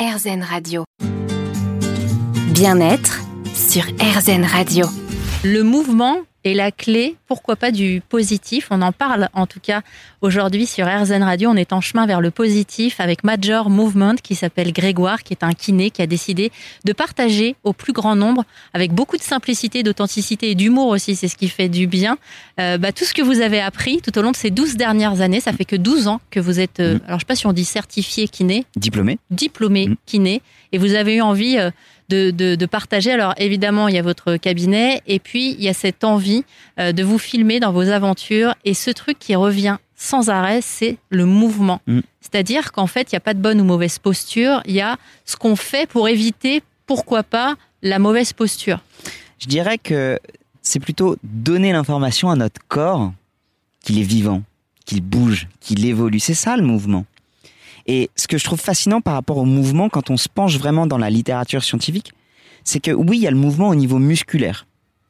RZN Radio. Bien-être sur RZN Radio. Le mouvement est la clé, pourquoi pas du positif? On en parle en tout cas aujourd'hui sur RZN Radio. On est en chemin vers le positif avec Major Movement qui s'appelle Grégoire, qui est un kiné qui a décidé de partager au plus grand nombre, avec beaucoup de simplicité, d'authenticité et d'humour aussi, c'est ce qui fait du bien, euh, bah, tout ce que vous avez appris tout au long de ces 12 dernières années. Ça fait que 12 ans que vous êtes, euh, Mm. alors je sais pas si on dit certifié kiné, Diplômé diplômé Mm. kiné et vous avez eu envie euh, de, de- de partager. Alors évidemment, il y a votre cabinet et puis il y a cette envie euh, de vous filmer dans vos aventures et ce truc qui revient sans arrêt, c'est le mouvement. Mm. C'est-à-dire qu'en fait, il n'y a pas de bonne ou mauvaise posture, il y a ce qu'on fait pour éviter, pourquoi pas, la mauvaise posture. Je dirais que c'est plutôt donner l'information à notre corps qu'il est vivant, qu'il bouge, qu'il évolue. C'est ça le mouvement. Et ce que je trouve fascinant par rapport au mouvement, quand on se penche vraiment dans la littérature scientifique, c'est que oui, il y a le mouvement au niveau musculaire.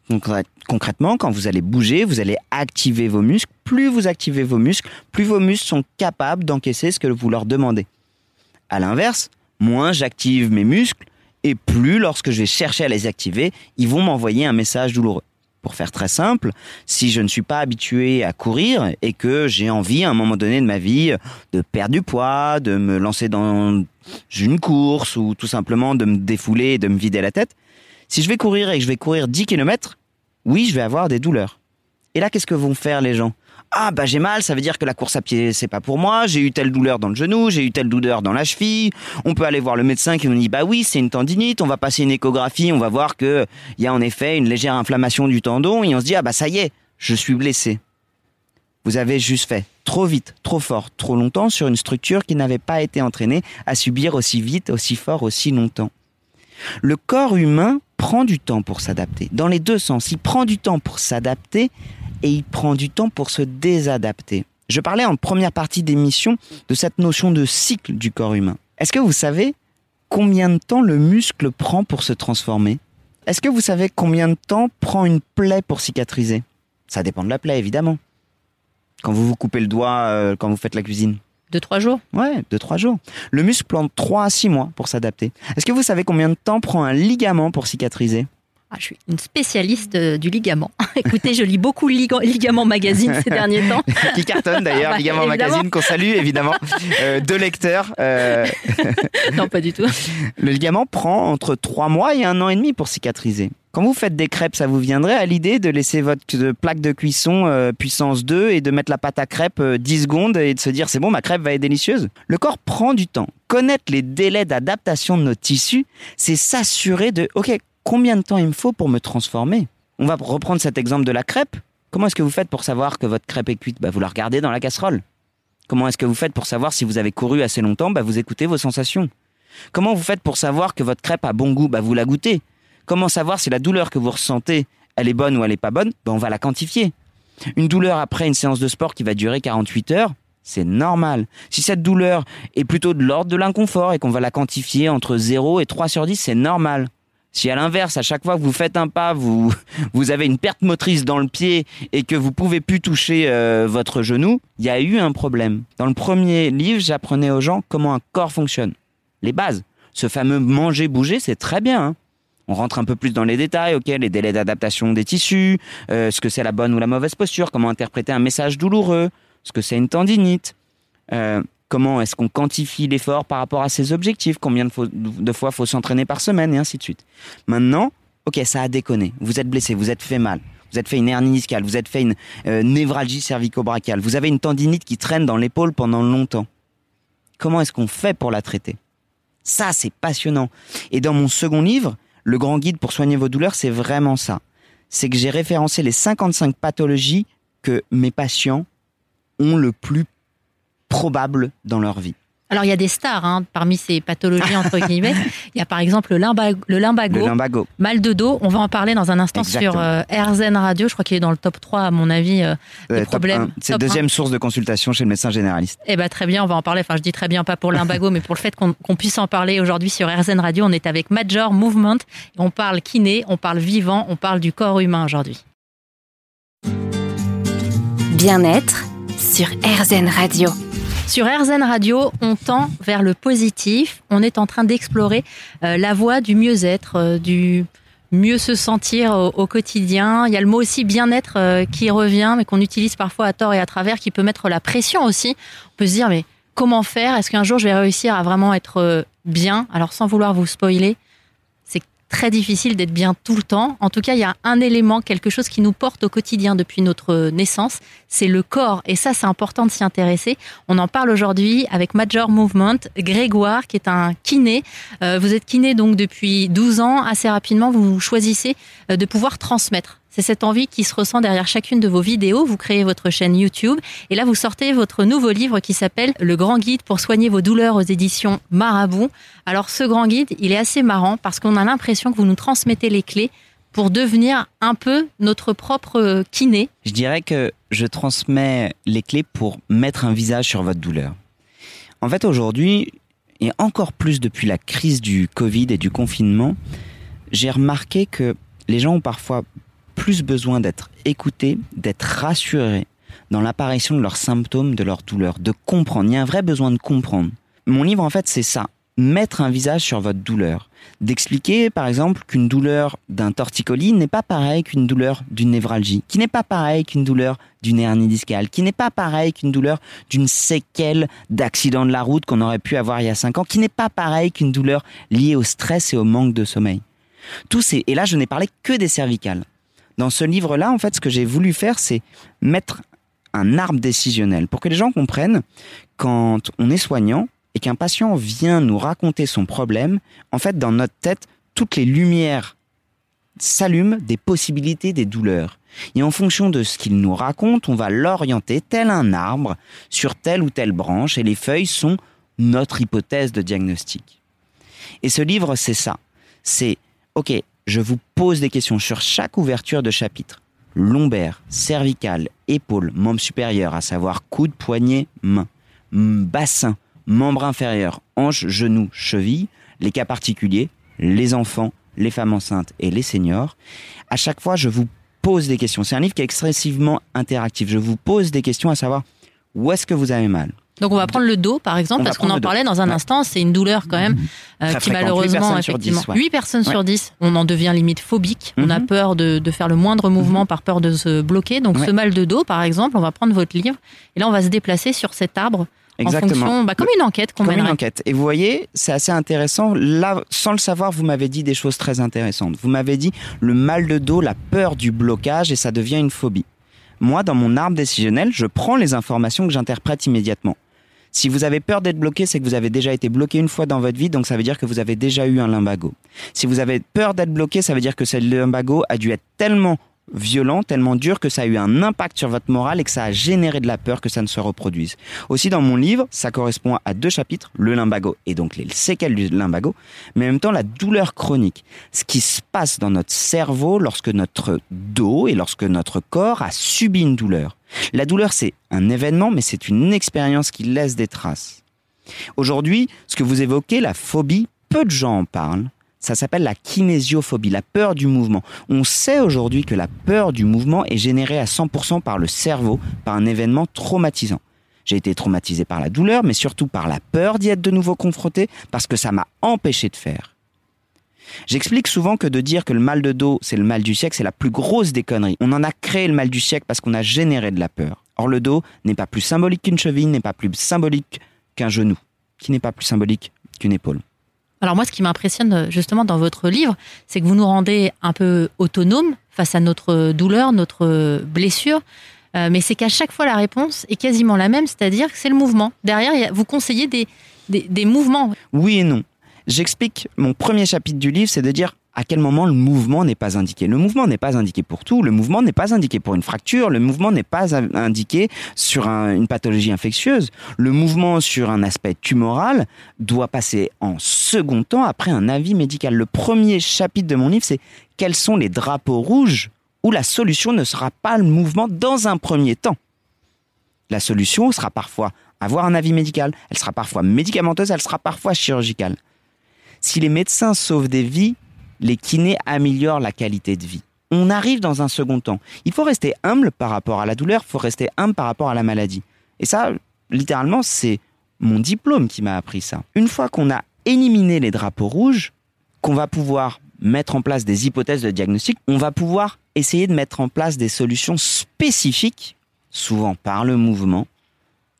Donc concrètement, quand vous allez bouger, vous allez activer vos muscles. Plus vous activez vos muscles, plus vos muscles sont capables d'encaisser ce que vous leur demandez. À l'inverse, moins j'active mes muscles, et plus lorsque je vais chercher à les activer, ils vont m'envoyer un message douloureux. Pour faire très simple, si je ne suis pas habitué à courir et que j'ai envie à un moment donné de ma vie de perdre du poids, de me lancer dans une course ou tout simplement de me défouler et de me vider la tête, si je vais courir et que je vais courir 10 km, oui, je vais avoir des douleurs. Et là, qu'est-ce que vont faire les gens? Ah, bah j'ai mal, ça veut dire que la course à pied, c'est pas pour moi, j'ai eu telle douleur dans le genou, j'ai eu telle douleur dans la cheville, on peut aller voir le médecin qui nous dit bah oui c'est une tendinite, on va passer une échographie, on va voir que il y a en effet une légère inflammation du tendon et on se dit ah bah ça y est, je suis blessé. Vous avez juste fait trop vite, trop fort, trop longtemps sur une structure qui n'avait pas été entraînée à subir aussi vite, aussi fort, aussi longtemps. Le corps humain prend du temps pour s'adapter, dans les deux sens. Il prend du temps pour s'adapter et il prend du temps pour se désadapter. Je parlais en première partie d'émission de cette notion de cycle du corps humain. Est-ce que vous savez combien de temps le muscle prend pour se transformer? Est-ce que vous savez combien de temps prend une plaie pour cicatriser? Ça dépend de la plaie, évidemment. Quand vous vous coupez le doigt, euh, quand vous faites la cuisine. Deux, trois jours? Ouais, deux, trois jours. Le muscle prend 3 à 6 mois pour s'adapter. Est-ce que vous savez combien de temps prend un ligament pour cicatriser? Ah, je suis une spécialiste euh, du ligament. Écoutez, je lis beaucoup Liga- Ligament Magazine ces derniers temps. Qui cartonne d'ailleurs, Bah, Ligament évidemment. Magazine, qu'on salue évidemment. Euh, deux lecteurs. euh, Non, pas du tout. le ligament prend entre 3 mois et un an et demi pour cicatriser. Quand vous faites des crêpes, ça vous viendrait à l'idée de laisser votre plaque de cuisson euh, puissance 2 et de mettre la pâte à crêpes euh, 10 secondes et de se dire c'est bon, ma crêpe va être délicieuse Le corps prend du temps. Connaître les délais d'adaptation de nos tissus, c'est s'assurer de ok, combien de temps il me faut pour me transformer On va reprendre cet exemple de la crêpe. Comment est-ce que vous faites pour savoir que votre crêpe est cuite bah, Vous la regardez dans la casserole. Comment est-ce que vous faites pour savoir si vous avez couru assez longtemps bah, Vous écoutez vos sensations. Comment vous faites pour savoir que votre crêpe a bon goût bah, Vous la goûtez. Comment savoir si la douleur que vous ressentez, elle est bonne ou elle n'est pas bonne bah, On va la quantifier. Une douleur après une séance de sport qui va durer 48 heures, c'est normal. Si cette douleur est plutôt de l'ordre de l'inconfort et qu'on va la quantifier entre 0 et 3 sur 10, c'est normal. Si à l'inverse, à chaque fois que vous faites un pas, vous, vous avez une perte motrice dans le pied et que vous pouvez plus toucher euh, votre genou, il y a eu un problème. Dans le premier livre, j'apprenais aux gens comment un corps fonctionne. Les bases. Ce fameux manger-bouger, c'est très bien. hein. On rentre un peu plus dans les détails, ok, les délais d'adaptation des tissus, euh, ce que c'est la bonne ou la mauvaise posture, comment interpréter un message douloureux, ce que c'est une tendinite, euh, comment est-ce qu'on quantifie l'effort par rapport à ses objectifs, combien de, fo- de fois faut s'entraîner par semaine? Et ainsi de suite. Maintenant, ok, ça a déconné, vous êtes blessé, vous êtes fait mal, vous êtes fait une hernie discale, vous êtes fait une euh, névralgie cervico-brachiale, vous avez une tendinite qui traîne dans l'épaule pendant longtemps. Comment est-ce qu'on fait pour la traiter? Ça, c'est passionnant. Et dans mon second livre, Le grand guide pour soigner vos douleurs, c'est vraiment ça. C'est que j'ai référencé les 55 pathologies que mes patients ont le plus probable dans leur vie. Alors, il y a des stars hein, parmi ces pathologies, entre guillemets. Il y a par exemple le, limba- le limbago, Le lumbago. mal de dos. On va en parler dans un instant Exactement. sur euh, RZN Radio. Je crois qu'il est dans le top 3, à mon avis, euh, des Euh, problèmes. C'est deuxième source de consultation chez le médecin généraliste. Eh ben très bien, on va en parler. Enfin, je dis très bien, pas pour l'imbago, mais pour le fait qu'on qu'on puisse en parler aujourd'hui sur RZN Radio. On est avec Major Movement. On parle kiné, on parle vivant, on parle du corps humain aujourd'hui. Bien-être sur RZN Radio. Sur RZN Radio, on tend vers le positif. On est en train d'explorer euh, la voie du mieux-être, euh, du mieux se sentir au, quotidien. Il y a le mot aussi bien-être euh, qui revient, mais qu'on utilise parfois à tort et à travers, qui peut mettre la pression aussi. On peut se dire, mais comment faire? Est-ce qu'un jour je vais réussir à vraiment être bien? Alors sans vouloir vous spoiler, très difficile d'être bien tout le temps. En tout cas, il y a un élément, quelque chose qui nous porte au quotidien depuis notre naissance, c'est le corps. Et ça, c'est important de s'y intéresser. On en parle aujourd'hui avec Major Movement, Grégoire, qui est un kiné. Euh, vous êtes kiné donc depuis 12 ans. Assez rapidement, vous choisissez euh, de pouvoir transmettre c'est cette envie qui se ressent derrière chacune de vos vidéos. Vous créez votre chaîne YouTube et là vous sortez votre nouveau livre qui s'appelle Le grand guide pour soigner vos douleurs aux éditions Marabout. Alors ce grand guide, il est assez marrant parce qu'on a l'impression que vous nous transmettez les clés pour devenir un peu notre propre kiné. Je dirais que je transmets les clés pour mettre un visage sur votre douleur. En fait aujourd'hui, et encore plus depuis la crise du Covid et du confinement, j'ai remarqué que les gens ont parfois plus besoin d'être écoutés, d'être rassurés dans l'apparition de leurs symptômes, de leurs douleurs, de comprendre. Il y a un vrai besoin de comprendre. Mon livre, en fait, c'est ça. Mettre un visage sur votre douleur. D'expliquer, par exemple, qu'une douleur d'un torticolis n'est pas pareil qu'une douleur d'une névralgie, qui n'est pas pareil qu'une douleur d'une hernie discale, qui n'est pas pareil qu'une douleur d'une séquelle d'accident de la route qu'on aurait pu avoir il y a 5 ans, qui n'est pas pareil qu'une douleur liée au stress et au manque de sommeil. Tous ces, et là, je n'ai parlé que des cervicales. Dans ce livre-là, en fait, ce que j'ai voulu faire, c'est mettre un arbre décisionnel pour que les gens comprennent quand on est soignant et qu'un patient vient nous raconter son problème, en fait, dans notre tête, toutes les lumières s'allument des possibilités des douleurs. Et en fonction de ce qu'il nous raconte, on va l'orienter tel un arbre sur telle ou telle branche et les feuilles sont notre hypothèse de diagnostic. Et ce livre, c'est ça. C'est, OK, je vous pose des questions sur chaque ouverture de chapitre. Lombaire, cervical, épaule, membre supérieur, à savoir coude, poignet, main, bassin, membre inférieur, hanche, genou, cheville, les cas particuliers, les enfants, les femmes enceintes et les seniors. À chaque fois, je vous pose des questions. C'est un livre qui est excessivement interactif. Je vous pose des questions à savoir où est-ce que vous avez mal? Donc on va prendre le dos par exemple, parce qu'on en parlait dans un ouais. instant, c'est une douleur quand même euh, qui malheureusement, 8 effectivement, 10, ouais. 8 personnes ouais. sur 10, on en devient limite phobique, mm -hmm. on a mhm. peur de, de, faire le moindre mouvement mm -hmm. par peur de se bloquer. Donc ce mal de dos par exemple, on va prendre votre livre et là on va se déplacer sur cet arbre. Exactement. En fonction, bah, comme une enquête qu'on Comme mènerait. une enquête. Et vous voyez, c'est assez intéressant. Là, sans le savoir, vous m'avez dit des choses très intéressantes. Vous m'avez dit le mal de dos, la peur du blocage et ça devient une phobie. Moi, dans mon arbre décisionnel, je prends les informations que j'interprète immédiatement. Si vous avez peur d'être bloqué, c'est que vous avez déjà été bloqué une fois dans votre vie, donc ça veut dire que vous avez déjà eu un lumbago. Si vous avez peur d'être bloqué, ça veut dire que ce lumbago a dû être tellement violent, tellement dur que ça a eu un impact sur votre morale et que ça a généré de la peur que ça ne se reproduise. Aussi dans mon livre, ça correspond à deux chapitres, le lumbago et donc les séquelles du lumbago, mais en même temps la douleur chronique. Ce qui se passe dans notre cerveau lorsque notre dos et lorsque notre corps a subi une douleur. La douleur, c'est un événement, mais c'est une expérience qui laisse des traces. Aujourd'hui, ce que vous évoquez, la phobie, peu de gens en parlent. Ça s'appelle la kinésiophobie, la peur du mouvement. On sait aujourd'hui que la peur du mouvement est générée à 100% par le cerveau, par un événement traumatisant. J'ai été traumatisé par la douleur, mais surtout par la peur d'y être de nouveau confronté, parce que ça m'a empêché de faire. J'explique souvent que de dire que le mal de dos, c'est le mal du siècle, c'est la plus grosse des conneries. On en a créé le mal du siècle parce qu'on a généré de la peur. Or, le dos n'est pas plus symbolique qu'une cheville, n'est pas plus symbolique qu'un genou, qui n'est pas plus symbolique qu'une épaule. Alors moi, ce qui m'impressionne justement dans votre livre, c'est que vous nous rendez un peu autonomes face à notre douleur, notre blessure. Euh, mais c'est qu'à chaque fois, la réponse est quasiment la même, c'est-à-dire que c'est le mouvement. Derrière, vous conseillez des, des, des mouvements. Oui et non j'explique mon premier chapitre du livre, c'est de dire à quel moment le mouvement n'est pas indiqué. Le mouvement n'est pas indiqué pour tout, le mouvement n'est pas indiqué pour une fracture, le mouvement n'est pas indiqué sur un, une pathologie infectieuse. Le mouvement sur un aspect tumoral doit passer en second temps après un avis médical. Le premier chapitre de mon livre, c'est quels sont les drapeaux rouges où la solution ne sera pas le mouvement dans un premier temps? La solution sera parfois avoir un avis médical, elle sera parfois médicamenteuse, elle sera parfois chirurgicale. Si les médecins sauvent des vies, les kinés améliorent la qualité de vie. On arrive dans un second temps. Il faut rester humble par rapport à la douleur, il faut rester humble par rapport à la maladie. Et ça, littéralement, c'est mon diplôme qui m'a appris ça. Une fois qu'on a éliminé les drapeaux rouges, qu'on va pouvoir mettre en place des hypothèses de diagnostic, on va pouvoir essayer de mettre en place des solutions spécifiques, souvent par le mouvement,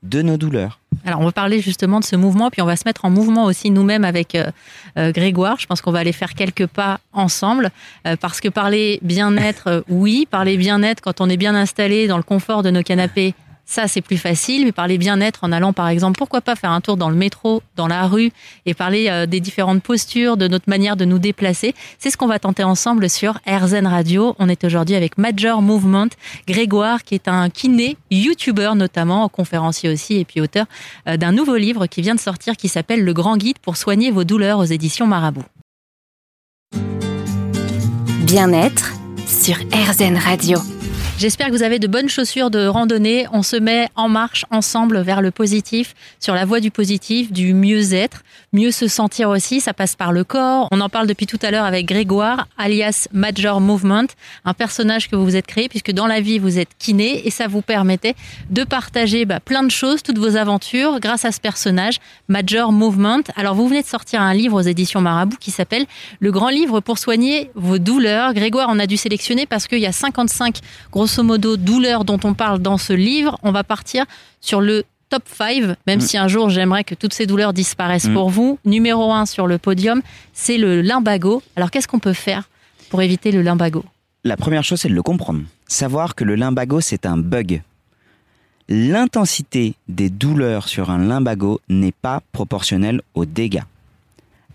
de nos douleurs. Alors, on va parler justement de ce mouvement, puis on va se mettre en mouvement aussi nous-mêmes avec euh, euh, Grégoire. Je pense qu'on va aller faire quelques pas ensemble, euh, parce que parler bien-être, oui, parler bien-être quand on est bien installé dans le confort de nos canapés, ça, c'est plus facile, mais parler bien-être en allant, par exemple, pourquoi pas faire un tour dans le métro, dans la rue, et parler euh, des différentes postures, de notre manière de nous déplacer. C'est ce qu'on va tenter ensemble sur RZN Radio. On est aujourd'hui avec Major Movement, Grégoire, qui est un kiné, youtubeur notamment, conférencier aussi, et puis auteur euh, d'un nouveau livre qui vient de sortir, qui s'appelle Le Grand Guide pour soigner vos douleurs aux éditions Marabout. Bien-être sur RZN Radio. J'espère que vous avez de bonnes chaussures de randonnée. On se met en marche ensemble vers le positif, sur la voie du positif, du mieux-être, mieux se sentir aussi. Ça passe par le corps. On en parle depuis tout à l'heure avec Grégoire, alias Major Movement, un personnage que vous vous êtes créé puisque dans la vie vous êtes kiné et ça vous permettait de partager bah, plein de choses, toutes vos aventures grâce à ce personnage, Major Movement. Alors vous venez de sortir un livre aux éditions Marabout qui s'appelle Le grand livre pour soigner vos douleurs. Grégoire, on a dû sélectionner parce qu'il y a 55 grosses grosso modo douleurs dont on parle dans ce livre, on va partir sur le top 5, même mm. si un jour j'aimerais que toutes ces douleurs disparaissent mm. pour vous. Numéro 1 sur le podium, c'est le limbago. Alors qu'est-ce qu'on peut faire pour éviter le limbago La première chose, c'est de le comprendre. Savoir que le limbago, c'est un bug. L'intensité des douleurs sur un limbago n'est pas proportionnelle aux dégâts.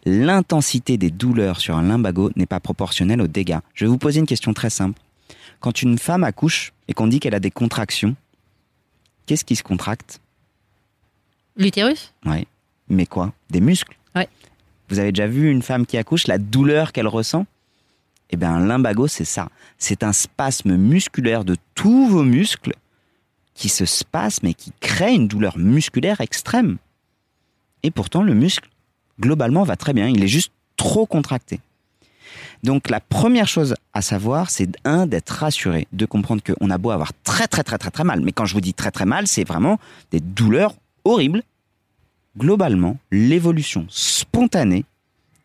L'intensité des douleurs sur un limbago n'est pas proportionnelle aux dégâts. Je vais vous poser une question très simple. Quand une femme accouche et qu'on dit qu'elle a des contractions, qu'est-ce qui se contracte? L'utérus? Oui. Mais quoi? Des muscles? Oui. Vous avez déjà vu une femme qui accouche, la douleur qu'elle ressent? Eh bien, un limbago, c'est ça. C'est un spasme musculaire de tous vos muscles qui se spasme et qui crée une douleur musculaire extrême. Et pourtant, le muscle, globalement, va très bien. Il est juste trop contracté. Donc la première chose à savoir, c'est un d'être rassuré, de comprendre qu'on a beau avoir très très très très très mal, mais quand je vous dis très très mal, c'est vraiment des douleurs horribles. Globalement, l'évolution spontanée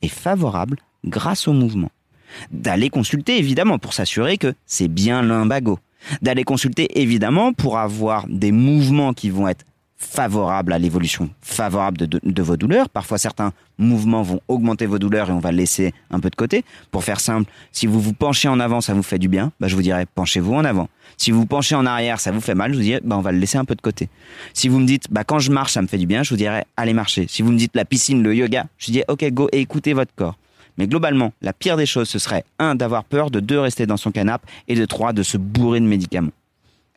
est favorable grâce au mouvement. D'aller consulter évidemment pour s'assurer que c'est bien l'imbago. D'aller consulter évidemment pour avoir des mouvements qui vont être favorable à l'évolution, favorable de, vos douleurs. Parfois, certains mouvements vont augmenter vos douleurs et on va laisser un peu de côté. Pour faire simple, si vous vous penchez en avant, ça vous fait du bien, bah, je vous dirais, penchez-vous en avant. Si vous vous penchez en arrière, ça vous fait mal, je vous dirais, bah, on va le laisser un peu de côté. Si vous me dites, bah, quand je marche, ça me fait du bien, je vous dirais, allez marcher. Si vous me dites la piscine, le yoga, je vous dis, ok, go et écoutez votre corps. Mais globalement, la pire des choses, ce serait, un, d'avoir peur, de deux, rester dans son canapé, et de trois, de se bourrer de médicaments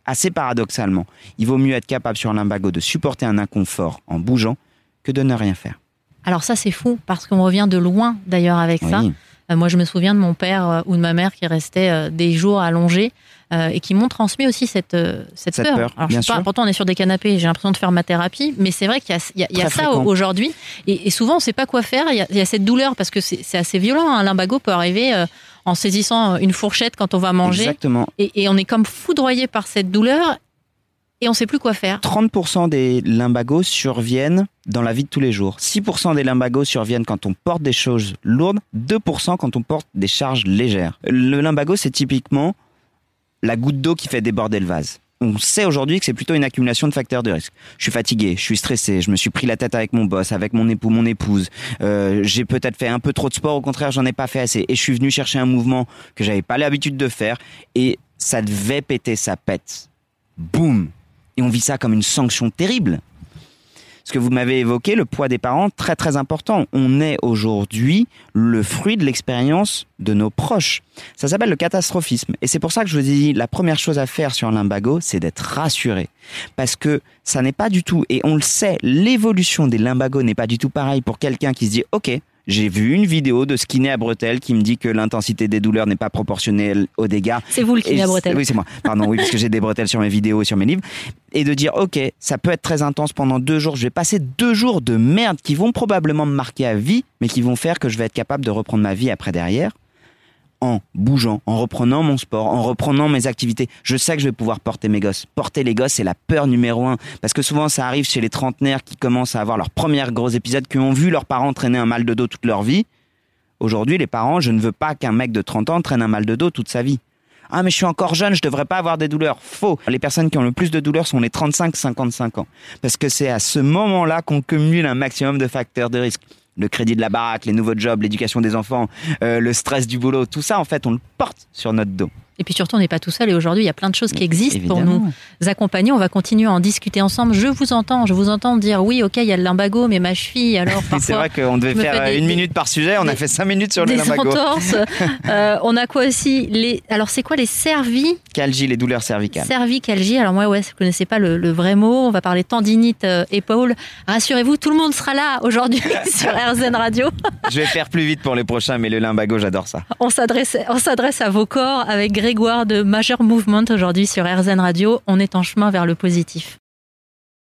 assez paradoxalement, il vaut mieux être capable sur un limbago de supporter un inconfort en bougeant que de ne rien faire. Alors ça c'est fou parce qu'on revient de loin d'ailleurs avec ça. Euh, moi je me souviens de mon père euh, ou de ma mère qui restait euh, des jours allongés et qui m'ont transmis aussi cette, cette, peur. Alors, je sais pas, pourtant on est sur des canapés, j'ai l'impression de faire ma thérapie, mais c'est vrai qu'il y a, y a, ça aujourd'hui. Et, souvent on ne sait pas quoi faire, il y, a, cette douleur parce que c'est assez violent. Un limbago peut arriver en saisissant une fourchette quand on va manger. Exactement. Et, on est comme foudroyé par cette douleur et on ne sait plus quoi faire. 30% des limbagos surviennent dans la vie de tous les jours. 6% des limbagos surviennent quand on porte des choses lourdes, 2% quand on porte des charges légères. Le limbago, c'est typiquement la goutte d'eau qui fait déborder le vase on sait aujourd'hui que c'est plutôt une accumulation de facteurs de risque. Je suis fatigué, je suis stressé, je me suis pris la tête avec mon boss, avec mon époux, mon épouse. Euh, j'ai peut-être fait un peu trop de sport, au contraire, j'en ai pas fait assez. Et je suis venu chercher un mouvement que j'avais pas l'habitude de faire et ça devait péter sa pète. Boum Et on vit ça comme une sanction terrible ce que vous m'avez évoqué, le poids des parents, très très important. On est aujourd'hui le fruit de l'expérience de nos proches. Ça s'appelle le catastrophisme. Et c'est pour ça que je vous dis, la première chose à faire sur limbago, c'est d'être rassuré. Parce que ça n'est pas du tout, et on le sait, l'évolution des limbagos n'est pas du tout pareil pour quelqu'un qui se dit, OK, j'ai vu une vidéo de Skinny à bretelles qui me dit que l'intensité des douleurs n'est pas proportionnelle aux dégâts. C'est vous le kiné à bretelles. Oui, c'est moi. Pardon, oui, parce que j'ai des bretelles sur mes vidéos et sur mes livres. Et de dire, OK, ça peut être très intense pendant deux jours. Je vais passer deux jours de merde qui vont probablement me marquer à vie, mais qui vont faire que je vais être capable de reprendre ma vie après derrière. En bougeant, en reprenant mon sport, en reprenant mes activités, je sais que je vais pouvoir porter mes gosses. Porter les gosses, c'est la peur numéro un. Parce que souvent, ça arrive chez les trentenaires qui commencent à avoir leur premier gros épisode, qui ont vu leurs parents traîner un mal de dos toute leur vie. Aujourd'hui, les parents, je ne veux pas qu'un mec de 30 ans traîne un mal de dos toute sa vie. Ah mais je suis encore jeune, je devrais pas avoir des douleurs. Faux. Les personnes qui ont le plus de douleurs sont les 35-55 ans. Parce que c'est à ce moment-là qu'on cumule un maximum de facteurs de risque le crédit de la baraque, les nouveaux jobs, l'éducation des enfants, euh, le stress du boulot, tout ça, en fait, on le porte sur notre dos. Et puis surtout, on n'est pas tout seul. Et aujourd'hui, il y a plein de choses qui existent pour nous accompagner. On va continuer à en discuter ensemble. Je vous entends, je vous entends dire oui, ok, il y a le limbago, mais ma cheville, alors C'est vrai qu'on devait faire une minute par sujet. On a fait cinq minutes sur le limbago. Entorses. euh, on a quoi aussi les... Alors, c'est quoi les cervis? Calgie, les douleurs cervicales. Cervicalgie. Alors moi, ouais, je connaissais pas le, vrai mot. On va parler tendinite euh, épaule. Rassurez-vous, tout le monde sera là aujourd'hui sur RZN Radio. je vais faire plus vite pour les prochains, mais le limbago, j'adore ça. On s'adresse, on s'adresse à vos corps avec Grégoire de Major Movement aujourd'hui sur RZN Radio. On est en chemin vers le positif.